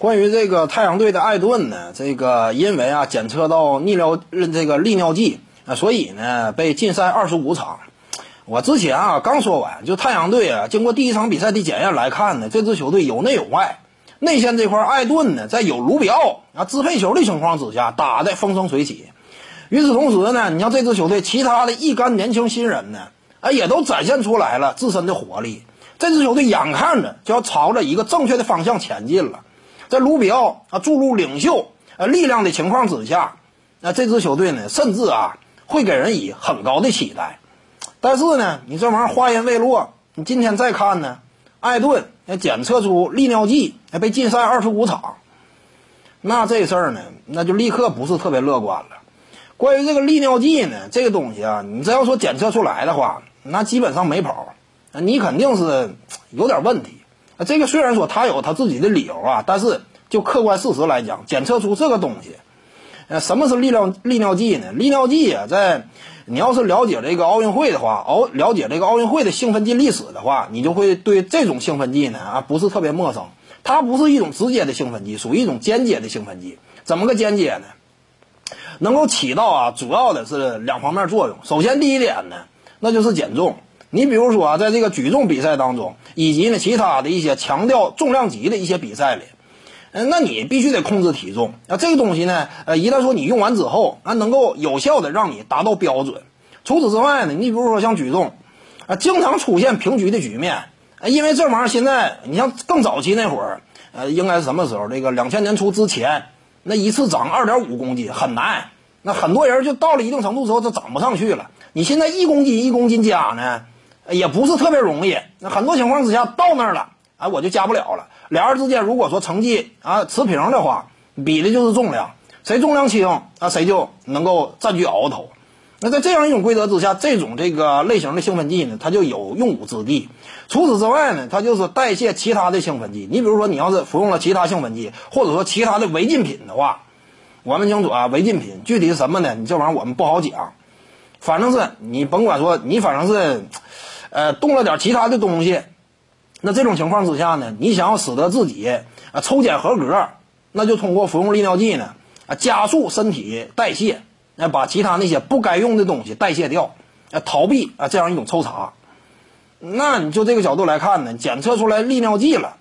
关于这个太阳队的艾顿呢，这个因为啊检测到利尿这个利尿剂啊，所以呢被禁赛二十五场。我之前啊刚说完，就太阳队啊经过第一场比赛的检验来看呢，这支球队有内有外。内线这块，艾顿呢在有卢比奥啊支配球的情况之下打的风生水起。与此同时呢，你像这支球队其他的一干年轻新人呢，啊也都展现出来了自身的活力。这支球队眼看着就要朝着一个正确的方向前进了。在卢比奥啊注入领袖呃力量的情况之下，那这支球队呢，甚至啊会给人以很高的期待。但是呢，你这玩意儿话音未落，你今天再看呢，艾顿检测出利尿剂，还被禁赛二十五场，那这事儿呢，那就立刻不是特别乐观了。关于这个利尿剂呢，这个东西啊，你只要说检测出来的话，那基本上没跑，你肯定是有点问题。这个虽然说他有他自己的理由啊，但是就客观事实来讲，检测出这个东西，呃，什么是利尿利尿剂呢？利尿剂啊，在你要是了解这个奥运会的话，奥了解这个奥运会的兴奋剂历史的话，你就会对这种兴奋剂呢啊不是特别陌生。它不是一种直接的兴奋剂，属于一种间接的兴奋剂。怎么个间接呢？能够起到啊主要的是两方面作用。首先第一点呢，那就是减重。你比如说啊，在这个举重比赛当中，以及呢其他的一些强调重量级的一些比赛里，嗯，那你必须得控制体重。那这个东西呢，呃，一旦说你用完之后，啊，能够有效的让你达到标准。除此之外呢，你比如说像举重，啊，经常出现平局的局面，因为这玩意儿现在你像更早期那会儿，呃，应该是什么时候？这个两千年初之前，那一次长二点五公斤很难，那很多人就到了一定程度之后，就长不上去了。你现在一公斤一公斤加呢？也不是特别容易，那很多情况之下到那儿了，哎，我就加不了了。俩人之间如果说成绩啊持平的话，比的就是重量，谁重量轻啊，谁就能够占据鳌头。那在这样一种规则之下，这种这个类型的兴奋剂呢，它就有用武之地。除此之外呢，它就是代谢其他的兴奋剂。你比如说，你要是服用了其他兴奋剂，或者说其他的违禁品的话，我们清楚啊，违禁品具体是什么呢？你这玩意儿我们不好讲，反正是你甭管说，你反正是。呃，动了点其他的东西，那这种情况之下呢，你想要使得自己啊抽检合格，那就通过服用利尿剂呢啊加速身体代谢，那把其他那些不该用的东西代谢掉，啊逃避啊这样一种抽查。那你就这个角度来看呢，检测出来利尿剂了，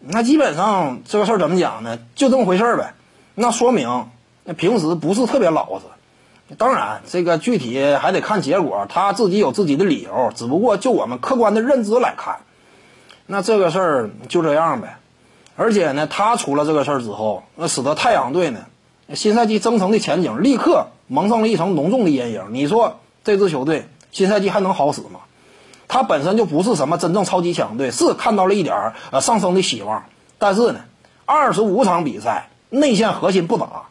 那基本上这个事儿怎么讲呢？就这么回事儿呗。那说明那平时不是特别老实。当然，这个具体还得看结果，他自己有自己的理由。只不过就我们客观的认知来看，那这个事儿就这样呗。而且呢，他出了这个事儿之后，那使得太阳队呢新赛季征程的前景立刻蒙上了一层浓重的阴影。你说这支球队新赛季还能好使吗？他本身就不是什么真正超级强队，是看到了一点呃上升的希望。但是呢，二十五场比赛内线核心不打，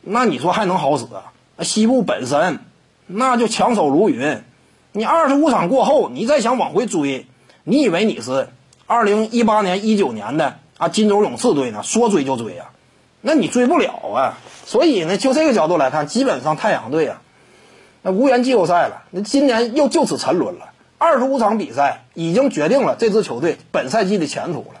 那你说还能好使？西部本身那就强手如云，你二十五场过后，你再想往回追，你以为你是二零一八年、一九年的啊金州勇士队呢？说追就追啊，那你追不了啊。所以呢，就这个角度来看，基本上太阳队啊，那无缘季后赛了。那今年又就此沉沦了。二十五场比赛已经决定了这支球队本赛季的前途了。